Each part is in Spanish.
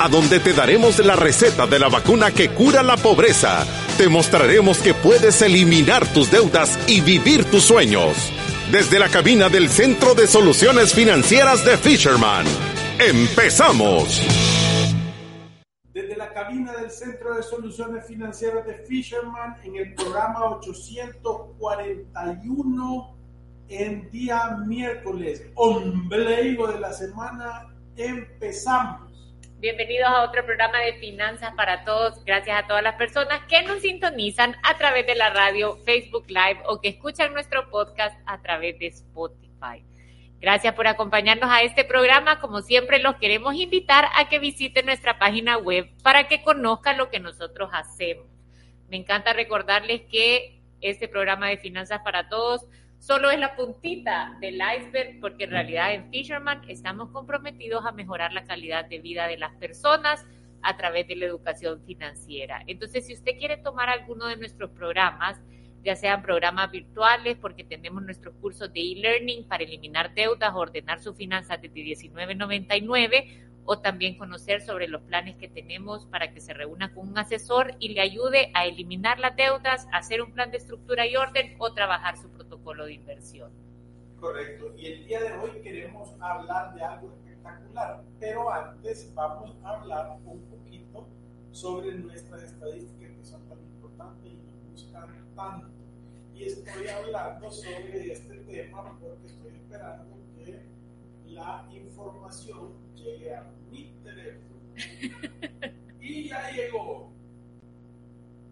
a donde te daremos la receta de la vacuna que cura la pobreza te mostraremos que puedes eliminar tus deudas y vivir tus sueños. Desde la cabina del Centro de Soluciones Financieras de Fisherman. ¡Empezamos! Desde la cabina del Centro de Soluciones Financieras de Fisherman en el programa 841 en día miércoles, ombligo de la semana, empezamos. Bienvenidos a otro programa de Finanzas para Todos. Gracias a todas las personas que nos sintonizan a través de la radio, Facebook Live o que escuchan nuestro podcast a través de Spotify. Gracias por acompañarnos a este programa. Como siempre, los queremos invitar a que visiten nuestra página web para que conozcan lo que nosotros hacemos. Me encanta recordarles que este programa de Finanzas para Todos solo es la puntita del iceberg porque en realidad en Fisherman estamos comprometidos a mejorar la calidad de vida de las personas a través de la educación financiera. Entonces, si usted quiere tomar alguno de nuestros programas, ya sean programas virtuales, porque tenemos nuestros cursos de e-learning para eliminar deudas, ordenar sus finanzas desde 1999 o también conocer sobre los planes que tenemos para que se reúna con un asesor y le ayude a eliminar las deudas, hacer un plan de estructura y orden o trabajar su protocolo de inversión. Correcto. Y el día de hoy queremos hablar de algo espectacular, pero antes vamos a hablar un poquito sobre nuestras estadísticas que son tan importantes y nos gustan tanto. Y estoy hablando sobre este tema porque estoy esperando la información llegue a mi teléfono. Y ya llegó.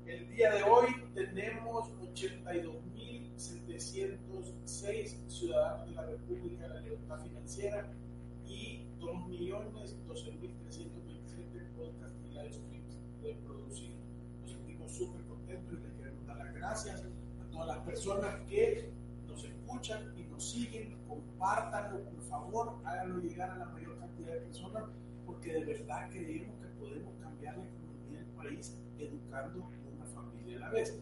El día de hoy tenemos 82.706 ciudadanos de la República de la Libertad Financiera y 2.012.327 podcasts y live streams reproducidos. Nos sentimos súper contentos y les queremos dar las gracias a todas las personas que nos escuchan y nos siguen. Compártanlo, por favor, háganlo llegar a la mayor cantidad de personas porque de verdad creemos que podemos cambiar la economía del país educando una familia a la vez.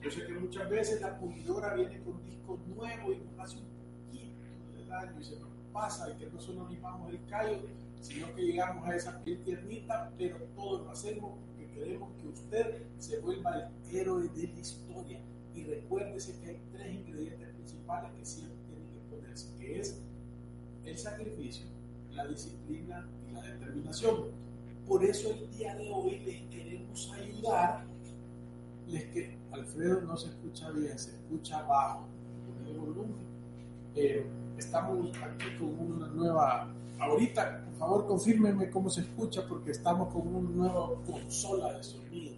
Yo sé que muchas veces la pulidora viene con discos nuevos y nos hace un poquito de daño y se nos pasa y que no solo limamos el callo, sino que llegamos a esa piel tiernita, pero todo lo hacemos porque queremos que usted se vuelva el héroe de la historia. Y recuérdese que hay tres ingredientes principales que siempre tienen que ponerse, que es el sacrificio, la disciplina y la determinación. Por eso el día de hoy les queremos ayudar. Les que Alfredo no se escucha bien, se escucha bajo. Eh, estamos aquí con una nueva. Ahorita, por favor, confírmenme cómo se escucha porque estamos con una nueva consola de sonido.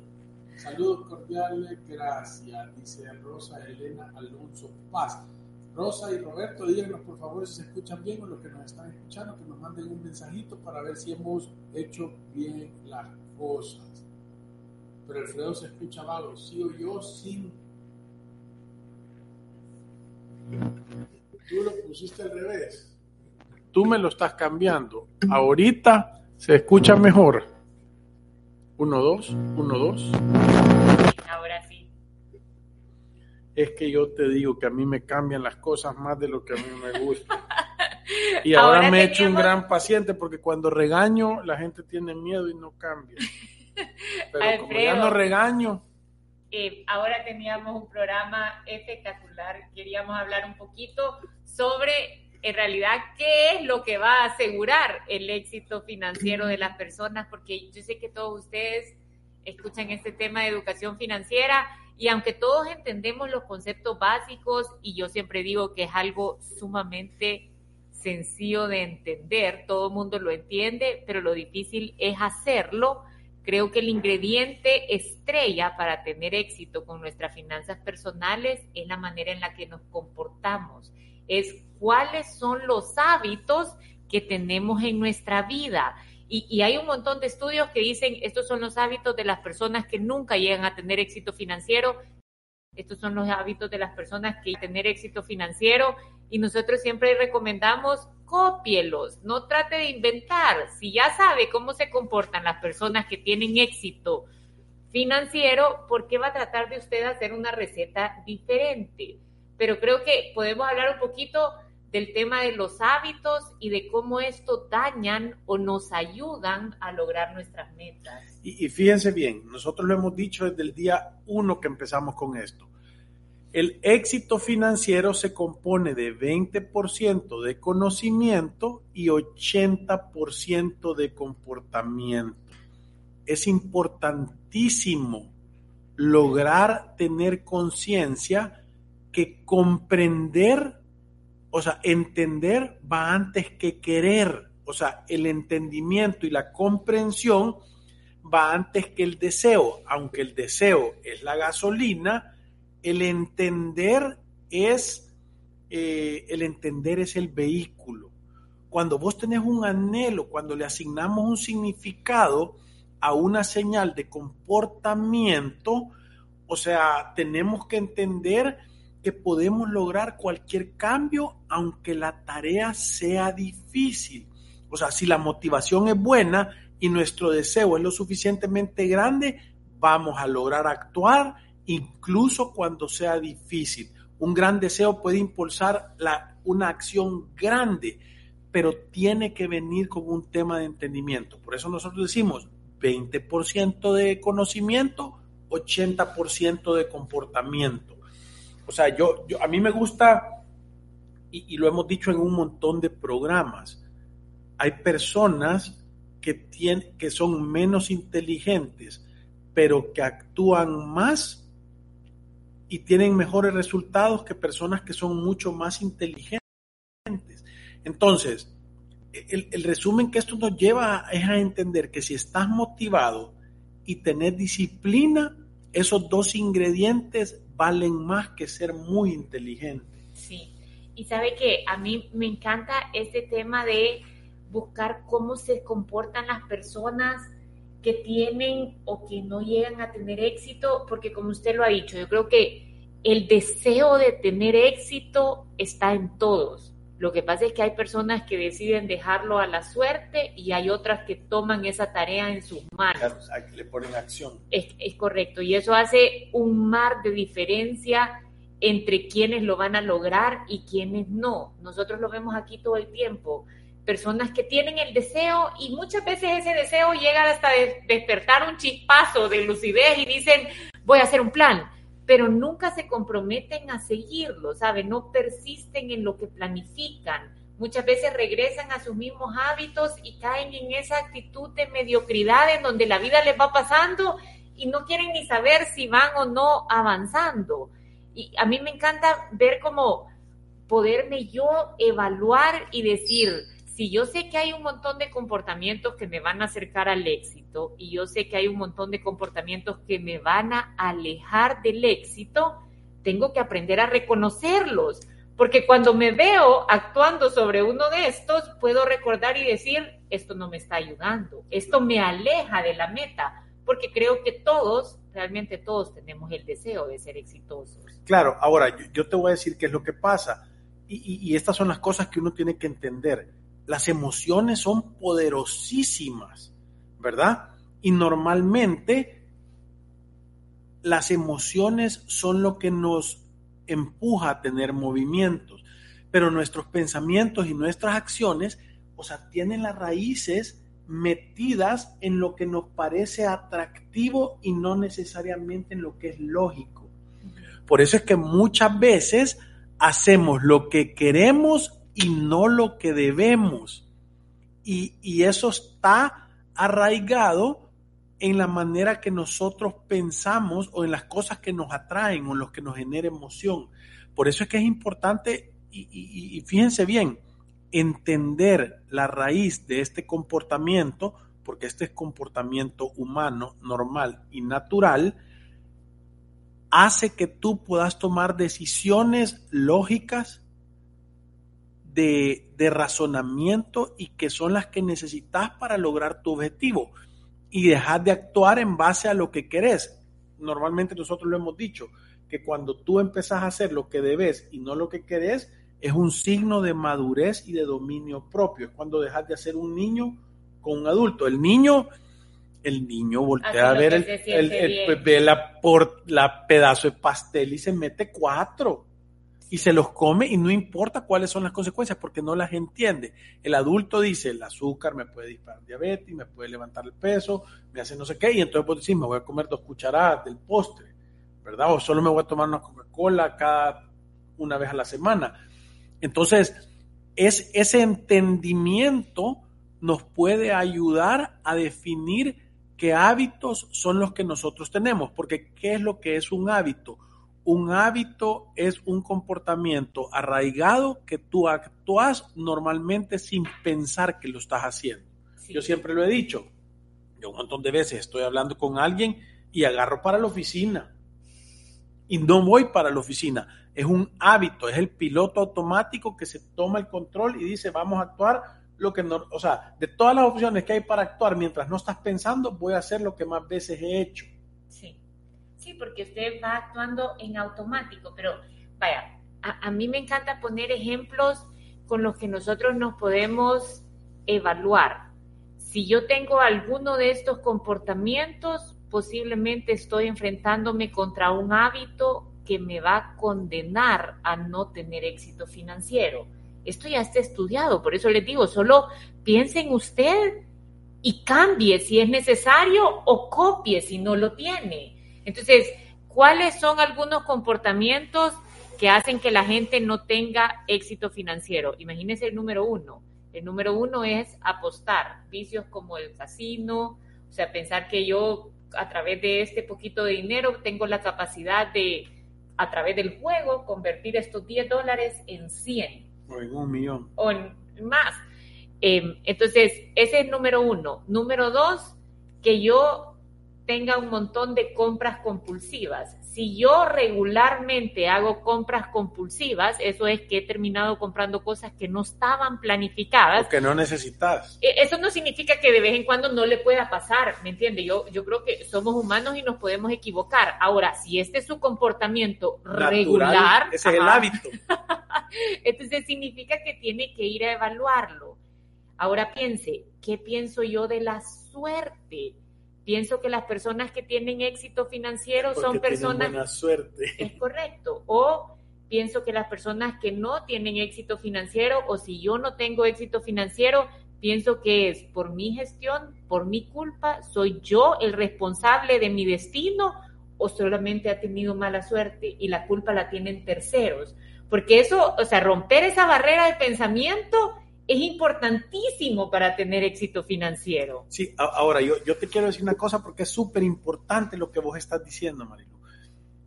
Saludos cordiales, gracias, dice Rosa Elena Alonso Paz. Rosa y Roberto, díganos por favor si se escuchan bien o los que nos están escuchando, que nos manden un mensajito para ver si hemos hecho bien las cosas. Pero Alfredo se escucha malo, sí o yo sin. Tú lo pusiste al revés. Tú me lo estás cambiando. Ahorita se escucha mejor. Uno, dos, uno, dos. Es que yo te digo que a mí me cambian las cosas más de lo que a mí me gusta. Y ahora, Ahora me he hecho un gran paciente porque cuando regaño la gente tiene miedo y no cambia. Pero como ya Alfredo. no regaño, Eh, ahora teníamos un programa espectacular. Queríamos hablar un poquito sobre, en realidad, qué es lo que va a asegurar el éxito financiero de las personas, porque yo sé que todos ustedes escuchan este tema de educación financiera y aunque todos entendemos los conceptos básicos, y yo siempre digo que es algo sumamente sencillo de entender, todo el mundo lo entiende, pero lo difícil es hacerlo. Creo que el ingrediente estrella para tener éxito con nuestras finanzas personales es la manera en la que nos comportamos, es cuáles son los hábitos que tenemos en nuestra vida. Y, y hay un montón de estudios que dicen estos son los hábitos de las personas que nunca llegan a tener éxito financiero Estos son los hábitos de las personas que tener éxito financiero y nosotros siempre recomendamos cópielos, no trate de inventar. Si ya sabe cómo se comportan las personas que tienen éxito financiero, ¿por qué va a tratar de usted hacer una receta diferente? Pero creo que podemos hablar un poquito del tema de los hábitos y de cómo esto dañan o nos ayudan a lograr nuestras metas. Y, y fíjense bien, nosotros lo hemos dicho desde el día uno que empezamos con esto. El éxito financiero se compone de 20% de conocimiento y 80% de comportamiento. Es importantísimo lograr tener conciencia que comprender o sea, entender va antes que querer. O sea, el entendimiento y la comprensión va antes que el deseo. Aunque el deseo es la gasolina, el entender es, eh, el entender es el vehículo. Cuando vos tenés un anhelo, cuando le asignamos un significado a una señal de comportamiento, o sea, tenemos que entender que podemos lograr cualquier cambio aunque la tarea sea difícil. O sea, si la motivación es buena y nuestro deseo es lo suficientemente grande, vamos a lograr actuar incluso cuando sea difícil. Un gran deseo puede impulsar la, una acción grande, pero tiene que venir como un tema de entendimiento. Por eso nosotros decimos 20% de conocimiento, 80% de comportamiento. O sea, yo, yo a mí me gusta, y, lo hemos dicho en un montón de programas, hay personas que, que son menos inteligentes, pero que actúan más y tienen mejores resultados que personas que son mucho más inteligentes. Entonces, el, el, resumen que esto nos lleva es a entender que si estás motivado y tenés disciplina, esos dos ingredientes valen más que ser muy inteligente. Sí, y sabe que a mí me encanta este tema de buscar cómo se comportan las personas que tienen o que no llegan a tener éxito, porque como usted lo ha dicho, yo creo que el deseo de tener éxito está en todos. Lo que pasa es que hay personas que deciden dejarlo a la suerte y hay otras que toman esa tarea en sus manos. Le ponen acción. Es, es correcto. Y eso hace un mar de diferencia entre quienes lo van a lograr y quienes no. Nosotros lo vemos aquí todo el tiempo. Personas que tienen el deseo y muchas veces ese deseo llega hasta despertar un chispazo de lucidez y dicen, voy a hacer un plan pero nunca se comprometen a seguirlo, ¿sabe? No persisten en lo que planifican. Muchas veces regresan a sus mismos hábitos y caen en esa actitud de mediocridad en donde la vida les va pasando y no quieren ni saber si van o no avanzando. Y a mí me encanta ver cómo poderme yo evaluar y decir, si yo sé que hay un montón de comportamientos que me van a acercar al éxito y yo sé que hay un montón de comportamientos que me van a alejar del éxito, tengo que aprender a reconocerlos. Porque cuando me veo actuando sobre uno de estos, puedo recordar y decir, esto no me está ayudando, esto me aleja de la meta, porque creo que todos, realmente todos tenemos el deseo de ser exitosos. Claro, ahora yo, te voy a decir qué es lo que pasa. y estas son las cosas que uno tiene que entender las emociones son poderosísimas, ¿verdad? Y normalmente las emociones son lo que nos empuja a tener movimientos, pero nuestros pensamientos y nuestras acciones, o sea, tienen las raíces metidas en lo que nos parece atractivo y no necesariamente en lo que es lógico. Por eso es que muchas veces hacemos lo que queremos y no lo que debemos. Y, eso está arraigado en la manera que nosotros pensamos o en las cosas que nos atraen o en los que nos genera emoción. Por eso es que es importante, y, y, fíjense bien, entender la raíz de este comportamiento, porque este es comportamiento humano, normal y natural, hace que tú puedas tomar decisiones lógicas, de, razonamiento y que son las que necesitas para lograr tu objetivo y dejar de actuar en base a lo que querés. Normalmente nosotros lo hemos dicho, que cuando tú empezás a hacer lo que debes y no lo que querés, es un signo de madurez y de dominio propio. Es cuando dejas de ser un niño con un adulto. El niño, el niño voltea a ver el, ve la, por, la pedazo de pastel y se mete cuatro y se los come y no importa cuáles son las consecuencias porque no las entiende. El adulto dice, el azúcar me puede disparar diabetes, me puede levantar el peso, me hace no sé qué, y entonces vos decís, me voy a comer dos cucharadas del postre, ¿verdad? O solo me voy a tomar una Coca-Cola cada una vez a la semana. Entonces, es, ese entendimiento nos puede ayudar a definir qué hábitos son los que nosotros tenemos, porque ¿qué es lo que es un hábito? Un hábito es un comportamiento arraigado que tú actúas normalmente sin pensar que lo estás haciendo. Yo siempre lo he dicho. Yo un montón de veces estoy hablando con alguien y agarro para la oficina. Y no voy para la oficina. Es un hábito, es el piloto automático que se toma el control y dice, vamos a actuar lo que no, o sea, de todas las opciones que hay para actuar mientras no estás pensando, voy a hacer lo que más veces he hecho. Sí. Sí, porque usted va actuando en automático, pero vaya, a, mí me encanta poner ejemplos con los que nosotros nos podemos evaluar. Si yo tengo alguno de estos comportamientos, posiblemente estoy enfrentándome contra un hábito que me va a condenar a no tener éxito financiero. Esto ya está estudiado, por eso les digo, solo piense en usted y cambie si es necesario o copie si no lo tiene. Entonces, ¿cuáles son algunos comportamientos que hacen que la gente no tenga éxito financiero? Imagínense el número uno. El número uno es apostar, vicios como el casino, o sea, pensar que yo a través de este poquito de dinero tengo la capacidad de, a través del juego, convertir estos 10 dólares en 100. O en un millón. O en más. Em, entonces, ese es número uno. Número dos, que yo tenga un montón de compras compulsivas. Si yo regularmente hago compras compulsivas, eso es que he terminado comprando cosas que no estaban planificadas. O que no necesitas. E, eso no significa que de vez en cuando no le pueda pasar, ¿me entiende? Yo, yo creo que somos humanos y nos podemos equivocar. Ahora, si este es su comportamiento regular. Ese es el hábito. entonces significa que tiene que ir a evaluarlo. Ahora piense, ¿qué pienso yo de la suerte? Pienso que las personas que tienen éxito financiero son personas... Buena suerte. Es correcto. O pienso que las personas que no tienen éxito financiero o si yo no tengo éxito financiero, pienso que es por mi gestión, por mi culpa, soy yo el responsable de mi destino o solamente ha tenido mala suerte y la culpa la tienen terceros. Porque eso, o sea, romper esa barrera de pensamiento es importantísimo para tener éxito financiero. Sí, ahora yo, yo te quiero decir una cosa porque es súper importante lo que vos estás diciendo, Marilu.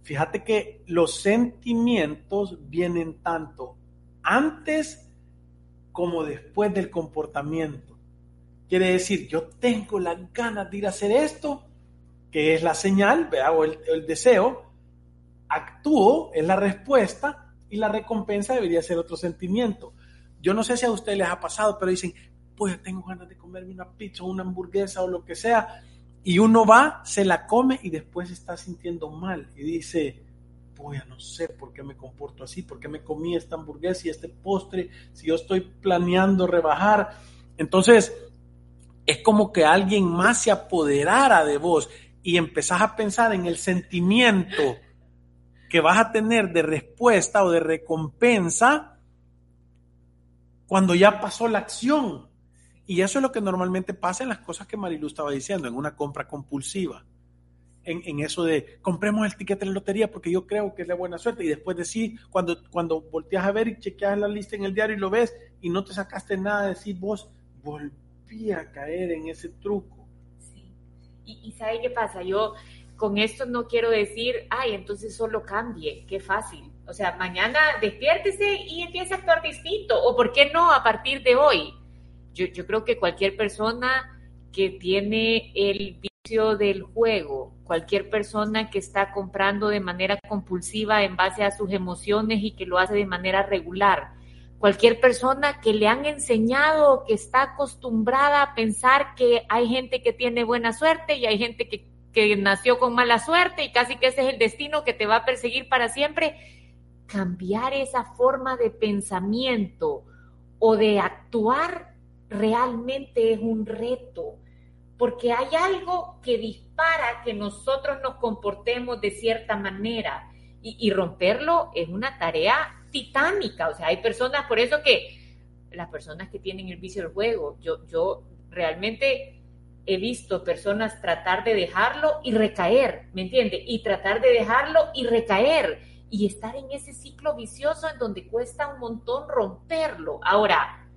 Fíjate que los sentimientos vienen tanto antes como después del comportamiento. Quiere decir, yo tengo las ganas de ir a hacer esto, que es la señal, o el, el deseo, actúo, es la respuesta, y la recompensa debería ser otro sentimiento. Yo no sé si a ustedes les ha pasado, pero dicen, pues tengo ganas de comerme una pizza o una hamburguesa o lo que sea. Y uno va, se la come y después se está sintiendo mal y dice, pues no sé por qué me comporto así, por qué me comí esta hamburguesa y este postre, si yo estoy planeando rebajar. Entonces, es como que alguien más se apoderara de vos y empezás a pensar en el sentimiento que vas a tener de respuesta o de recompensa cuando ya pasó la acción. Y eso es lo que normalmente pasa en las cosas que Marilu estaba diciendo, en una compra compulsiva. En, eso de compremos el ticket de la lotería porque yo creo que es de buena suerte. Y después de sí, cuando, cuando volteas a ver y chequeas la lista en el diario y lo ves y no te sacaste nada, decir vos volví a caer en ese truco. Sí. Y, y ¿sabe qué pasa? Yo con esto no quiero decir, ay, entonces solo cambie, qué fácil o sea, mañana despiértese y empiece a actuar distinto. O por qué no a partir de hoy. Yo, yo creo que cualquier persona que tiene el vicio del juego, cualquier persona que está comprando de manera compulsiva en base a sus emociones y que lo hace de manera regular, cualquier persona que le han enseñado, que está acostumbrada a pensar que hay gente que tiene buena suerte y hay gente que que nació con mala suerte y casi que ese es el destino que te va a perseguir para siempre. Cambiar esa forma de pensamiento o de actuar realmente es un reto, porque hay algo que dispara que nosotros nos comportemos de cierta manera y, romperlo es una tarea titánica. O sea, hay personas, por eso que las personas que tienen el vicio del juego, yo, yo realmente he visto personas tratar de dejarlo y recaer, ¿me entiende? Y tratar de dejarlo y recaer y estar en ese ciclo vicioso en donde cuesta un montón romperlo. Ahora,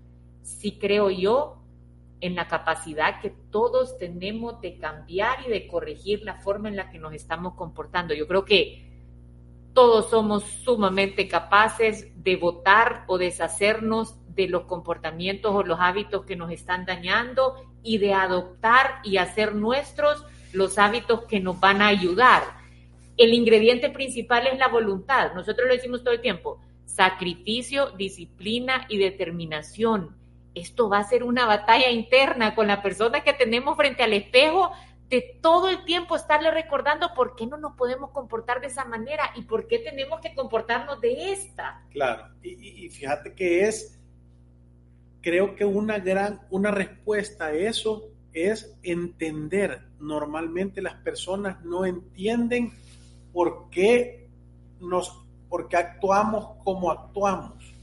sí creo yo en la capacidad que todos tenemos de cambiar y de corregir la forma en la que nos estamos comportando. Yo creo que todos somos sumamente capaces de votar o deshacernos de los comportamientos o los hábitos que nos están dañando y de adoptar y hacer nuestros los hábitos que nos van a ayudar. El ingrediente principal es la voluntad. Nosotros lo decimos todo el tiempo. Sacrificio, disciplina y determinación. Esto va a ser una batalla interna con la persona que tenemos frente al espejo de todo el tiempo estarle recordando por qué no nos podemos comportar de esa manera y por qué tenemos que comportarnos de esta. Claro, y, fíjate que es, creo que una gran, una respuesta a eso es entender. Normalmente las personas no entienden por qué nos, por qué actuamos como actuamos,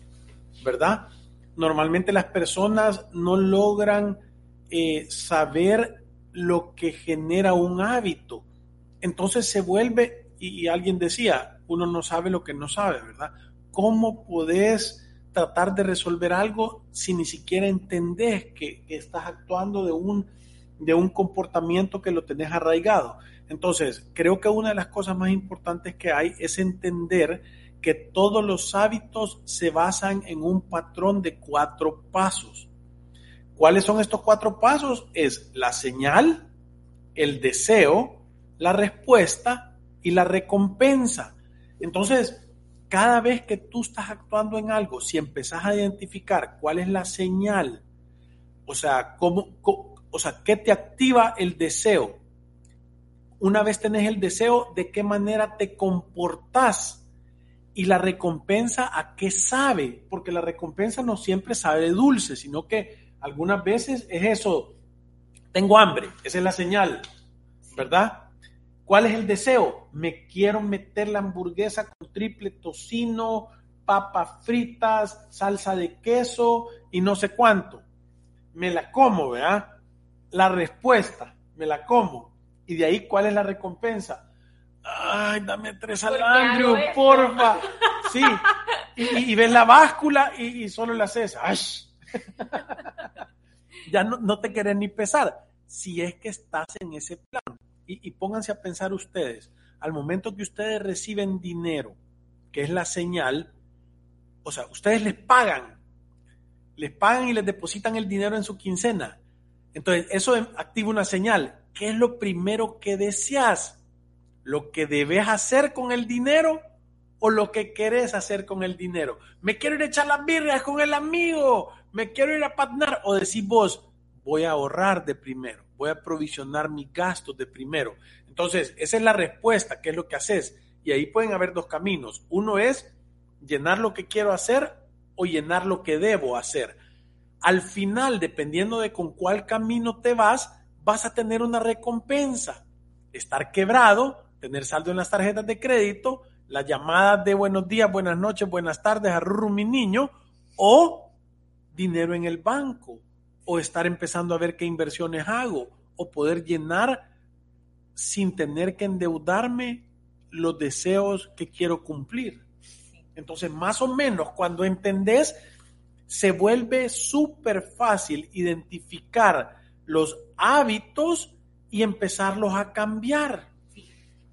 ¿verdad? Normalmente las personas no logran eh, saber lo que genera un hábito. Entonces se vuelve, y, alguien decía, uno no sabe lo que no sabe, ¿verdad? ¿Cómo podés tratar de resolver algo si ni siquiera entendés que, estás actuando de un, de un comportamiento que lo tenés arraigado? Entonces, creo que una de las cosas más importantes que hay es entender que todos los hábitos se basan en un patrón de cuatro pasos. ¿Cuáles son estos cuatro pasos? Es la señal, el deseo, la respuesta y la recompensa. Entonces, cada vez que tú estás actuando en algo, si empezás a identificar cuál es la señal, o sea, cómo, o sea, qué te activa el deseo. Una vez tenés el deseo, de qué manera te comportás y la recompensa a qué sabe, porque la recompensa no siempre sabe dulce, sino que algunas veces es eso, tengo hambre, esa es la señal, ¿verdad? ¿Cuál es el deseo? Me quiero meter la hamburguesa con triple tocino, papas fritas, salsa de queso y no sé cuánto. Me la como, ¿verdad? La respuesta, me la como. Y de ahí, ¿cuál es la recompensa? Ay, dame tres al porfa. Sí. Y, ves la báscula y, solo la haces. ¡Ay! ya no, te querés ni pesar. Si es que estás en ese plan. Y, y pónganse a pensar ustedes, al momento que ustedes reciben dinero, que es la señal, o sea, ustedes les pagan, les pagan y les depositan el dinero en su quincena. Entonces, eso activa una señal. ¿Qué es lo primero que deseas? ¿Lo que debes hacer con el dinero o lo que querés hacer con el dinero? Me quiero ir a echar las birrias con el amigo, me quiero ir a patnar o decís vos, voy a ahorrar de primero, voy a provisionar mis gastos de primero. Entonces, esa es la respuesta, ¿qué es lo que haces? Y ahí pueden haber dos caminos. Uno es llenar lo que quiero hacer o llenar lo que debo hacer. Al final, dependiendo de con cuál camino te vas, vas a tener una recompensa. Estar quebrado, tener saldo en las tarjetas de crédito, las llamadas de buenos días, buenas noches, buenas tardes, arrurru mi niño, o dinero en el banco o estar empezando a ver qué inversiones hago o poder llenar sin tener que endeudarme los deseos que quiero cumplir. Entonces, más o menos, cuando entendés, se vuelve súper fácil identificar los hábitos y empezarlos a cambiar.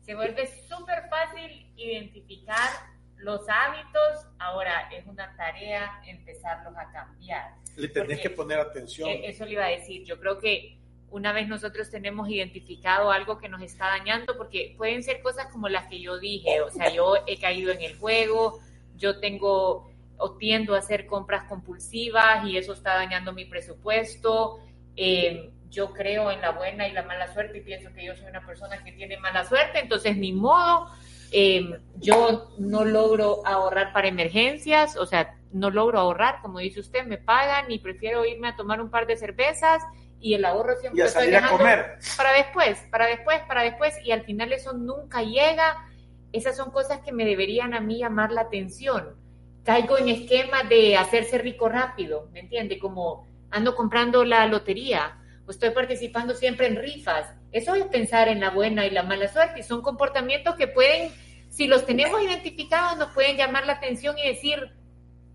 Se vuelve súper fácil identificar los hábitos, ahora es una tarea empezarlos a cambiar. Le tenés que poner atención. E-, eso le iba a decir. Yo creo que una vez nosotros tenemos identificado algo que nos está dañando, porque pueden ser cosas como las que yo dije, o sea, yo he caído en el juego, yo tengo o tiendo a hacer compras compulsivas y eso está dañando mi presupuesto. Eh, yo creo en la buena y la mala suerte y pienso que yo soy una persona que tiene mala suerte, entonces ni modo. Em, yo no logro ahorrar para emergencias, o sea, no logro ahorrar, como dice usted, me pagan y prefiero irme a tomar un par de cervezas y el ahorro siempre y a salir a comer. para después, para después, para después y al final eso nunca llega. Esas son cosas que me deberían a mí llamar la atención. Caigo en esquema de hacerse rico rápido, ¿me entiende? Como ando comprando la lotería estoy participando siempre en rifas. Eso es pensar en la buena y la mala suerte y son comportamientos que pueden, si los tenemos identificados, nos pueden llamar la atención y decir,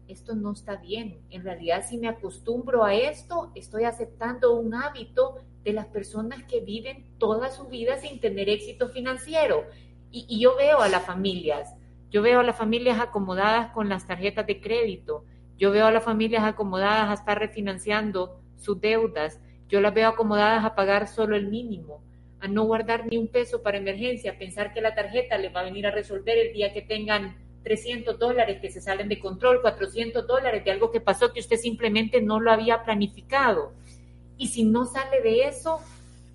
esto no está bien. En realidad, si me acostumbro a esto, estoy aceptando un hábito de las personas que viven toda su vida sin tener éxito financiero. Y, yo veo a las familias, yo veo a las familias acomodadas con las tarjetas de crédito, yo veo a las familias acomodadas a estar refinanciando sus deudas, yo las veo acomodadas a pagar solo el mínimo, a no guardar ni un peso para emergencia, a pensar que la tarjeta les va a venir a resolver el día que tengan 300 dólares que se salen de control, 400 dólares de algo que pasó que usted simplemente no lo había planificado. Y si no sale de eso,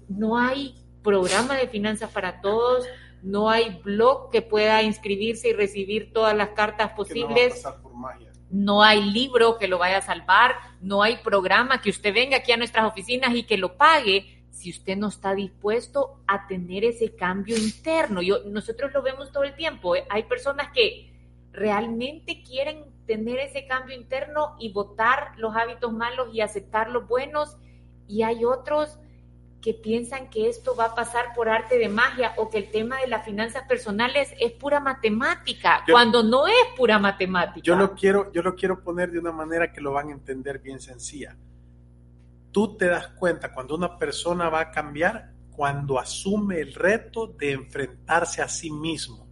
no hay programa de finanzas para todos, no hay blog que pueda inscribirse y recibir todas las cartas posibles. No, hay libro que lo vaya a salvar, no hay programa que usted venga aquí a nuestras oficinas y que lo pague si usted no está dispuesto a tener ese cambio interno. Yo, nosotros lo vemos todo el tiempo. ¿eh? Hay personas que realmente quieren tener ese cambio interno y votar los hábitos malos y aceptar los buenos. Y hay otros que piensan que esto va a pasar por arte de magia o que el tema de las finanzas personales es pura matemática, cuando no es pura matemática. Yo lo quiero, yo lo quiero poner de una manera que lo van a entender bien sencilla. Tú te das cuenta cuando una persona va a cambiar cuando asume el reto de enfrentarse a sí mismo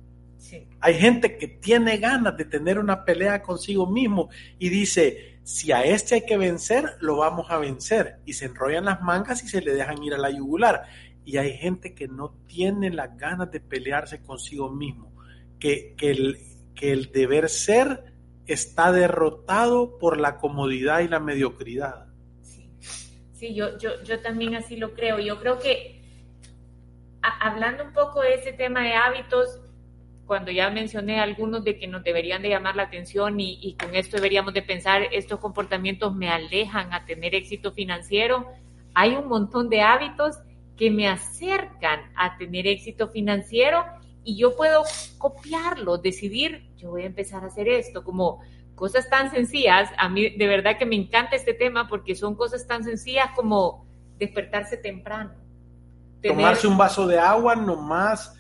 hay gente que tiene ganas de tener una pelea consigo mismo y dice, si a este hay que vencer, lo vamos a vencer. Y se enrollan las mangas y se le dejan ir a la yugular. Y hay gente que no tiene las ganas de pelearse consigo mismo, que, que, el, que el deber ser está derrotado por la comodidad y la mediocridad. Sí, yo, yo, yo también así lo creo. Yo creo que hablando un poco de ese tema de hábitos, cuando ya mencioné algunos de que nos deberían de llamar la atención y, con esto deberíamos de pensar, estos comportamientos me alejan a tener éxito financiero, hay un montón de hábitos que me acercan a tener éxito financiero y yo puedo copiarlo, decidir, yo voy a empezar a hacer esto, como cosas tan sencillas, a mí de verdad que me encanta este tema porque son cosas tan sencillas como despertarse temprano. Tomarse un vaso de agua, nomás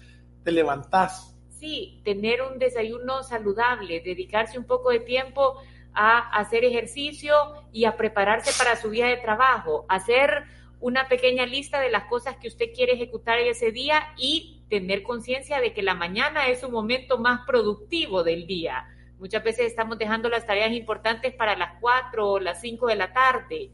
te levantás sí, tener un desayuno saludable, dedicarse un poco de tiempo a hacer ejercicio y a prepararse para su día de trabajo, hacer una pequeña lista de las cosas que usted quiere ejecutar ese día y tener conciencia de que la mañana es un momento más productivo del día. Muchas veces estamos dejando las tareas importantes para las 4 o las 5 de la tarde.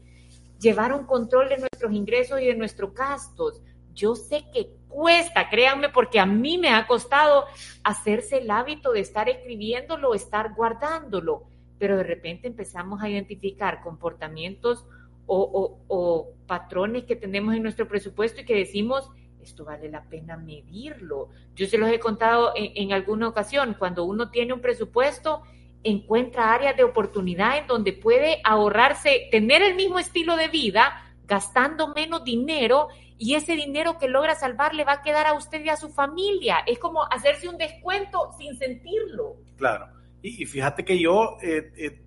Llevar un control de nuestros ingresos y de nuestros gastos. Yo sé que cuesta, créanme, porque a mí me ha costado hacerse el hábito de estar escribiéndolo, estar guardándolo, pero de repente empezamos a identificar comportamientos o, patrones que tenemos en nuestro presupuesto y que decimos, esto vale la pena medirlo. Yo se los he contado en, alguna ocasión, cuando uno tiene un presupuesto, encuentra áreas de oportunidad en donde puede ahorrarse, tener el mismo estilo de vida, gastando menos dinero y ese dinero que logra salvar le va a quedar a usted y a su familia. Es como hacerse un descuento sin sentirlo. Claro. Y, fíjate que yo eh, eh,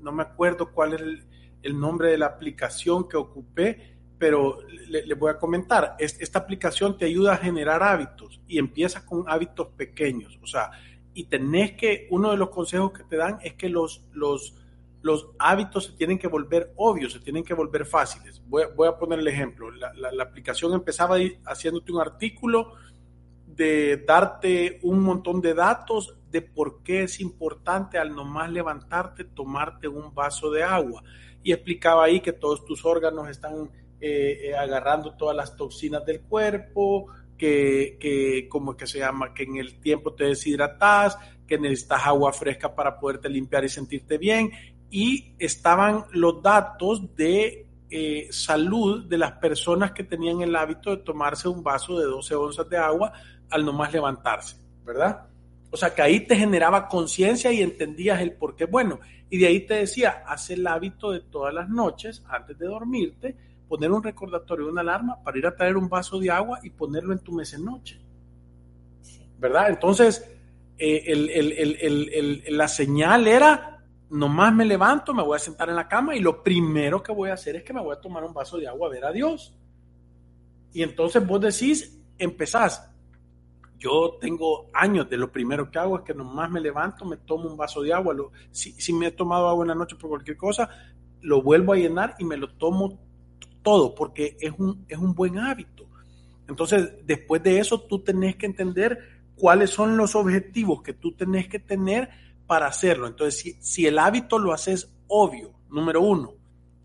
no me acuerdo cuál es el, nombre de la aplicación que ocupé, pero le, voy a comentar. esta aplicación te ayuda a generar hábitos y empieza con hábitos pequeños. O sea, y tenés que, uno de los consejos que te dan es que los los hábitos se tienen que volver obvios, se tienen que volver fáciles. Voy, a poner el ejemplo. La, aplicación empezaba haciéndote un artículo de darte un montón de datos de por qué es importante al nomás levantarte tomarte un vaso de agua. Y explicaba ahí que todos tus órganos están eh, eh, agarrando todas las toxinas del cuerpo, que, que, como que se llama, que en el tiempo te deshidratas, que necesitas agua fresca para poderte limpiar y sentirte bien, y estaban los datos de eh, salud de las personas que tenían el hábito de tomarse un vaso de 12 onzas de agua al nomás levantarse, ¿verdad? O sea, que ahí te generaba conciencia y entendías el por qué. Bueno, y de ahí te decía, haz el hábito de todas las noches, antes de dormirte, poner un recordatorio, una alarma para ir a traer un vaso de agua y ponerlo en tu mesa en noche. ¿Verdad? Entonces, eh, la señal era, nomás me levanto, me voy a sentar en la cama y lo primero que voy a hacer es que me voy a tomar un vaso de agua a ver a Dios. Y entonces vos decís, empezás, yo tengo años de lo primero que hago es que nomás me levanto, me tomo un vaso de agua. Si, si, me he tomado agua en la noche por cualquier cosa, lo vuelvo a llenar y me lo tomo todo porque es un, es un buen hábito. Entonces, después de eso, tú tenés que entender cuáles son los objetivos que tú tenés que tener para hacerlo. Entonces, si, el hábito lo haces obvio, número uno.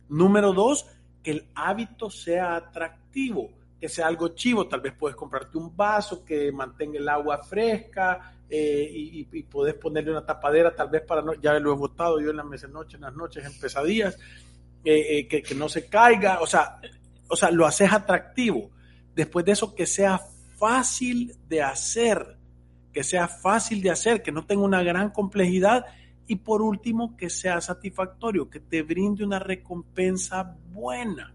Número dos, que el hábito sea atractivo que sea algo chivo, tal vez puedes comprarte un vaso que mantenga el agua fresca eh, y, puedes ponerle una tapadera, tal vez para no, ya lo he botado yo en la mesa noche, en las noches, en pesadillas, eh, eh, que, que, no se caiga, o sea, o sea, lo haces atractivo. Después de eso, que sea fácil de hacer, que sea fácil de hacer, que no tenga una gran complejidad y por último, que sea satisfactorio, que te brinde una recompensa buena.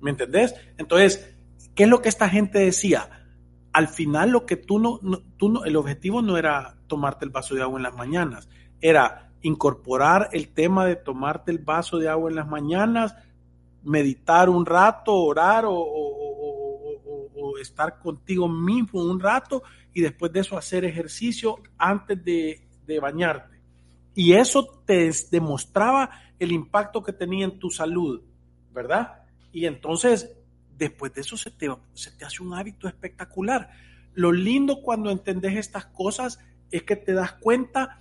¿Me entendés? Entonces, ¿Qué es lo que esta gente decía? Al final lo que tú no, tú no, el objetivo no era tomarte el vaso de agua en las mañanas, era incorporar el tema de tomarte el vaso de agua en las mañanas, meditar un rato, orar o, o, o, estar contigo mismo un rato y después de eso hacer ejercicio antes de, de bañarte. Y eso te demostraba el impacto que tenía en tu salud, ¿verdad? Y entonces después de eso se te, se te hace un hábito espectacular. Lo lindo cuando entendés estas cosas es que te das cuenta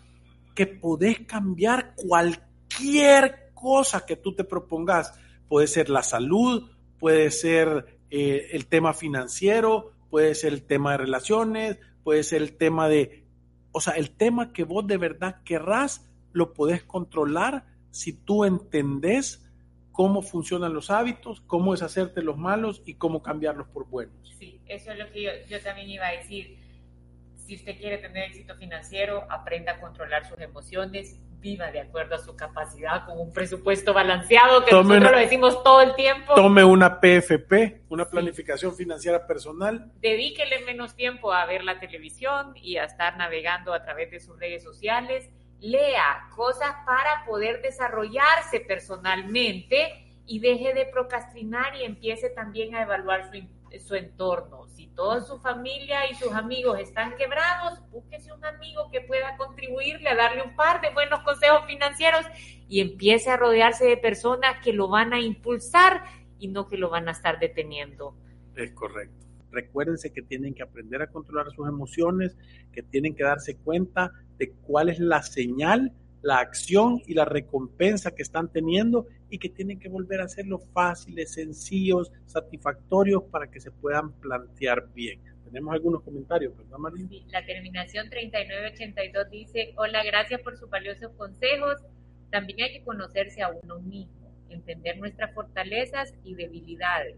que podés cambiar cualquier cosa que tú te propongas. Puede ser la salud, puede ser eh, el tema financiero, puede ser el tema de relaciones, puede ser el tema de, o sea, el tema que vos de verdad querrás, lo podés controlar si tú entendés cómo funcionan los hábitos, cómo deshacerte los malos y cómo cambiarlos por buenos. Sí, eso es lo que yo, yo también iba a decir. Si usted quiere tener éxito financiero, aprenda a controlar sus emociones, viva de acuerdo a su capacidad con un presupuesto balanceado, que tome nosotros una, lo decimos todo el tiempo. Tome una PFP, una planificación sí. financiera personal. Dedíquele menos tiempo a ver la televisión y a estar navegando a través de sus redes sociales lea cosas para poder desarrollarse personalmente y deje de procrastinar y empiece también a evaluar su, su, entorno. Si toda su familia y sus amigos están quebrados, búsquese un amigo que pueda contribuirle a darle un par de buenos consejos financieros y empiece a rodearse de personas que lo van a impulsar y no que lo van a estar deteniendo. Es correcto. Recuérdense que tienen que aprender a controlar sus emociones, que tienen que darse cuenta de cuál es la señal, la acción y la recompensa que están teniendo y que tienen que volver a hacerlo fáciles, sencillos, satisfactorios para que se puedan plantear bien. Tenemos algunos comentarios, ¿verdad, María? Sí, la terminación 3982 dice, hola, gracias por sus valiosos consejos. También hay que conocerse a uno mismo, entender nuestras fortalezas y debilidades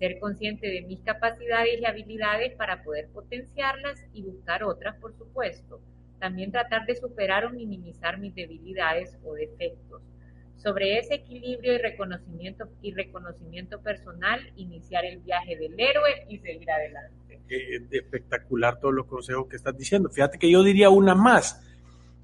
ser consciente de mis capacidades y habilidades para poder potenciarlas y buscar otras, por supuesto. También tratar de superar o minimizar mis debilidades o defectos. Sobre ese equilibrio y reconocimiento y reconocimiento personal, iniciar el viaje del héroe y seguir adelante. Eh, espectacular todos los consejos que estás diciendo. Fíjate que yo diría una más,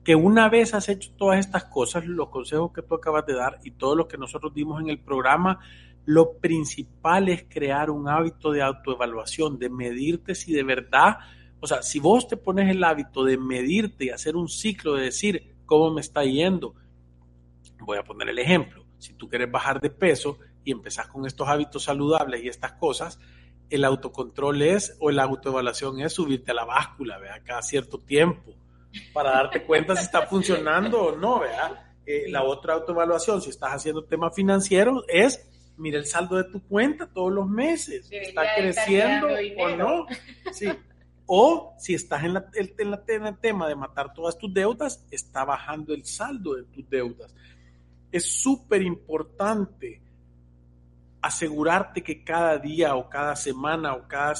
que una vez has hecho todas estas cosas, los consejos que tú acabas de dar y todo lo que nosotros dimos en el programa, lo principal es crear un hábito de autoevaluación, de medirte si de verdad, o sea, si vos te pones el hábito de medirte y hacer un ciclo de decir cómo me está yendo, voy a poner el ejemplo, si tú quieres bajar de peso y empezás con estos hábitos saludables y estas cosas, el autocontrol es, o la autoevaluación es subirte a la báscula, vea, cada cierto tiempo, para darte cuenta si está funcionando o no, vea. Eh, la otra autoevaluación, si estás haciendo tema financiero, es mira el saldo de tu cuenta todos los meses, Debería está creciendo o no. Sí. O si estás en, el tema de matar todas tus deudas, está bajando el saldo de tus deudas. Es súper importante asegurarte que cada día o cada semana o cada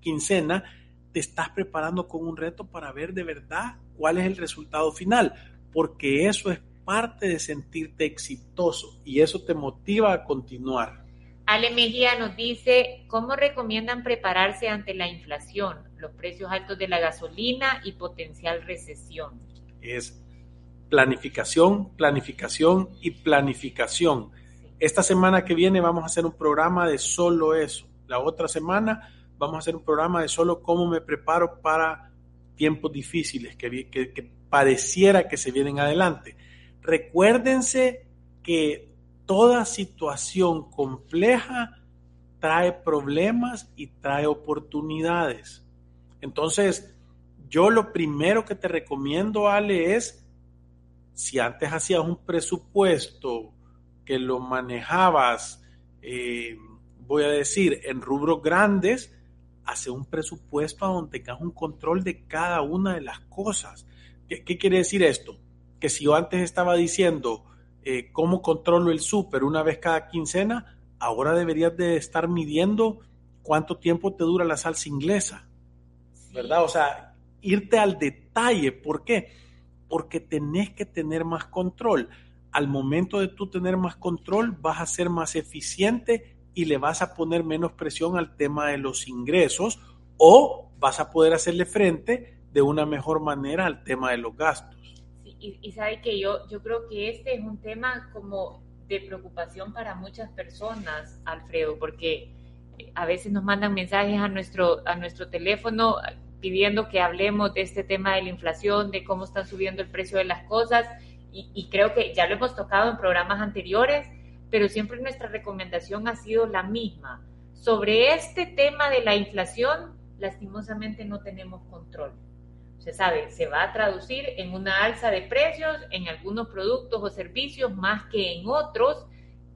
quincena te estás preparando con un reto para ver de verdad cuál es el resultado final, porque eso es parte de sentirte exitoso y eso te motiva a continuar. Ale Mejía nos dice, ¿cómo recomiendan prepararse ante la inflación, los precios altos de la gasolina y potencial recesión? Es planificación, planificación y planificación. Esta semana que viene vamos a hacer un programa de solo eso. La otra semana vamos a hacer un programa de solo cómo me preparo para tiempos difíciles que, que, que pareciera que se vienen adelante. Recuérdense que toda situación compleja trae problemas y trae oportunidades. Entonces, yo lo primero que te recomiendo, Ale, es si antes hacías un presupuesto que lo manejabas, eh, voy a decir, en rubros grandes, hace un presupuesto donde tengas un control de cada una de las cosas. ¿Qué, qué quiere decir esto? Que si yo antes estaba diciendo, eh, cómo controlo el súper una vez cada quincena, ahora deberías de estar midiendo cuánto tiempo te dura la salsa inglesa, ¿verdad? O sea, irte al detalle. ¿Por qué? Porque tenés que tener más control. Al momento de tú tener más control, vas a ser más eficiente y le vas a poner menos presión al tema de los ingresos o vas a poder hacerle frente de una mejor manera al tema de los gastos y, sabe que yo, yo creo que este es un tema como de preocupación para muchas personas, Alfredo, porque a veces nos mandan mensajes a nuestro, a nuestro teléfono pidiendo que hablemos de este tema de la inflación, de cómo está subiendo el precio de las cosas, y, y creo que ya lo hemos tocado en programas anteriores, pero siempre nuestra recomendación ha sido la misma. Sobre este tema de la inflación, lastimosamente no tenemos control se sabe, se va a traducir en una alza de precios en algunos productos o servicios más que en otros,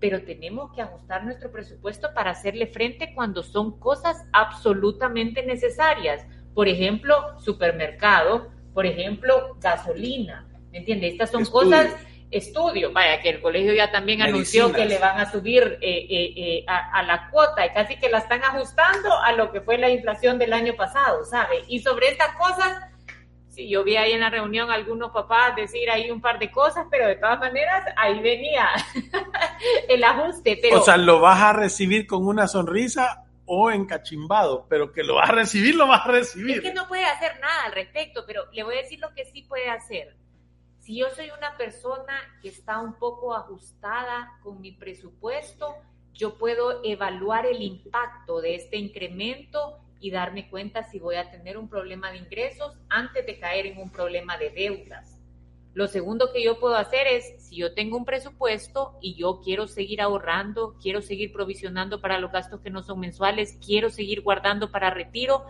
pero tenemos que ajustar nuestro presupuesto para hacerle frente cuando son cosas absolutamente necesarias. Por ejemplo, supermercado, por ejemplo, gasolina. ¿Me entiende? Estas son cosas estudio, vaya, que el colegio ya también anunció que le van a subir eh, eh, eh, a, a, la cuota y casi que la están ajustando a lo que fue la inflación del año pasado, ¿sabe? Y sobre estas cosas Sí, yo vi ahí en la reunión algunos papás decir ahí un par de cosas, pero de todas maneras ahí venía el ajuste. Pero... O sea, lo vas a recibir con una sonrisa o encachimbado, pero que lo vas a recibir, lo vas a recibir. Es que no puede hacer nada al respecto, pero le voy a decir lo que sí puede hacer. Si yo soy una persona que está un poco ajustada con mi presupuesto, yo puedo evaluar el impacto de este incremento y darme cuenta si voy a tener un problema de ingresos antes de caer en un problema de deudas. Lo segundo que yo puedo hacer es, si yo tengo un presupuesto y yo quiero seguir ahorrando, quiero seguir provisionando para los gastos que no son mensuales, quiero seguir guardando para retiro,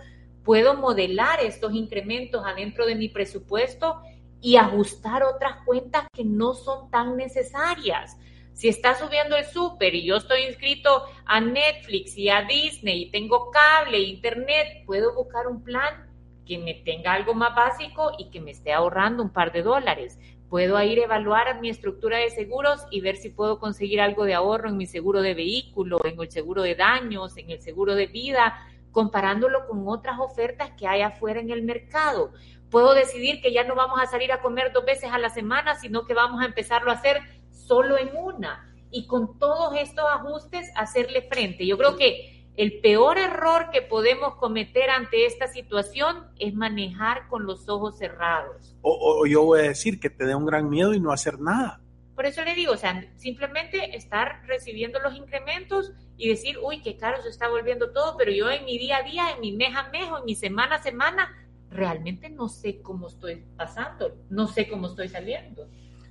puedo modelar estos incrementos adentro de mi presupuesto y ajustar otras cuentas que no son tan necesarias. Si está subiendo el súper y yo estoy inscrito a Netflix y a Disney y tengo cable, internet, puedo buscar un plan que me tenga algo más básico y que me esté ahorrando un par de dólares. Puedo ir a evaluar mi estructura de seguros y ver si puedo conseguir algo de ahorro en mi seguro de vehículo, en el seguro de daños, en el seguro de vida, comparándolo con otras ofertas que hay afuera en el mercado. Puedo decidir que ya no vamos a salir a comer dos veces a la semana, sino que vamos a empezarlo a hacer solo en una y con todos estos ajustes hacerle frente. Yo creo que el peor error que podemos cometer ante esta situación es manejar con los ojos cerrados. O, yo voy a decir que te dé un gran miedo y no hacer nada. Por eso le digo, o sea, simplemente estar recibiendo los incrementos y decir, uy, qué caro se está volviendo todo, pero yo en mi día a día, en mi mes a mes o en mi semana a semana, realmente no sé cómo estoy pasando, no sé cómo estoy saliendo.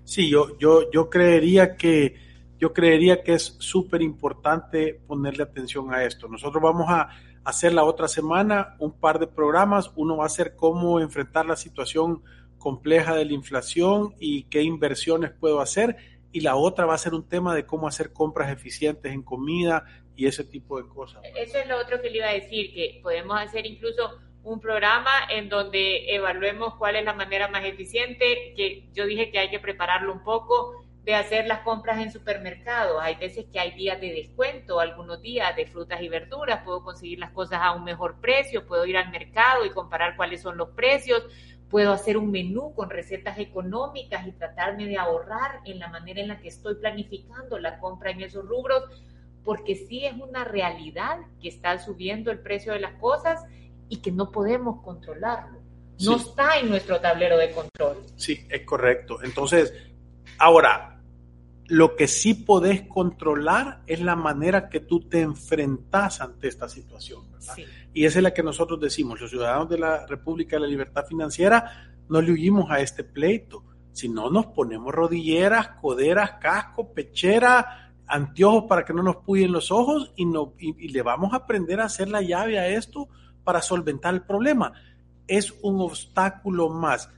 Sí, yo, yo, yo creería que yo creería que es súper importante ponerle atención a esto. Nosotros vamos a hacer la otra semana un par de programas. Uno va a ser cómo enfrentar la situación compleja de la inflación y qué inversiones puedo hacer. Y la otra va a ser un tema de cómo hacer compras eficientes en comida y ese tipo de cosas. Eso es lo otro que le iba a decir, que podemos hacer incluso un programa en donde evaluemos cuál es la manera más eficiente, que yo dije que hay que prepararlo un poco, de hacer las compras en supermercados. Hay veces que hay días de descuento, algunos días de frutas y verduras, puedo conseguir las cosas a un mejor precio, puedo ir al mercado y comparar cuáles son los precios, puedo hacer un menú con recetas económicas y tratarme de ahorrar en la manera en la que estoy planificando la compra en esos rubros, porque sí es una realidad que está subiendo el precio de las cosas y que no podemos controlarlo. No está en nuestro tablero de control. Sí, es correcto. Entonces, ahora, lo que sí podés controlar es la manera que tú te enfrentas ante esta situación. Y esa es la que nosotros decimos, los ciudadanos de la República de la Libertad Financiera, no le huimos a este pleito, si no nos ponemos rodilleras, coderas, casco, pechera, anteojos para que no nos puyen los ojos y, no, y le vamos a aprender a hacer la llave a esto para solventar el problema es un obstáculo más.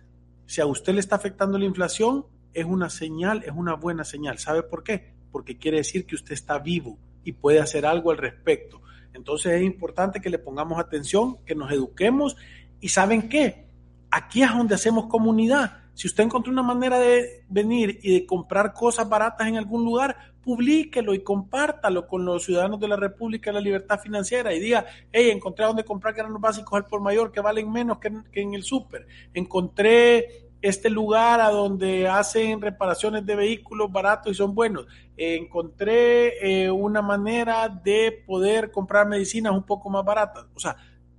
Si a usted le está afectando la inflación, es una señal, es una buena señal. ¿Sabe por qué? Porque quiere decir que usted está vivo y puede hacer algo al respecto. Entonces es importante que le pongamos atención, que nos eduquemos y ¿saben qué? Aquí es donde hacemos comunidad. Si usted encontró una manera de venir y de comprar cosas baratas en algún lugar, publíquelo y compártalo con los ciudadanos de la República de la Libertad Financiera y diga, hey, encontré donde comprar granos básicos al por mayor que valen menos que en, el súper. Encontré este lugar a donde hacen reparaciones de vehículos baratos y son buenos. encontré eh, una manera de poder comprar medicinas un poco más baratas. O sea,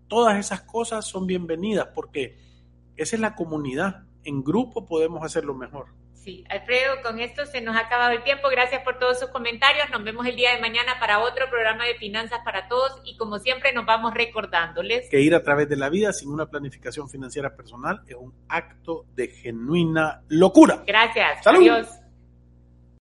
todas esas cosas son bienvenidas porque esa es la comunidad. En grupo podemos hacerlo mejor. Sí, Alfredo, con esto se nos ha acabado el tiempo. Gracias por todos sus comentarios. Nos vemos el día de mañana para otro programa de Finanzas para Todos y como siempre nos vamos recordándoles que ir a través de la vida sin una planificación financiera personal es un acto de genuina locura. Gracias. Adiós.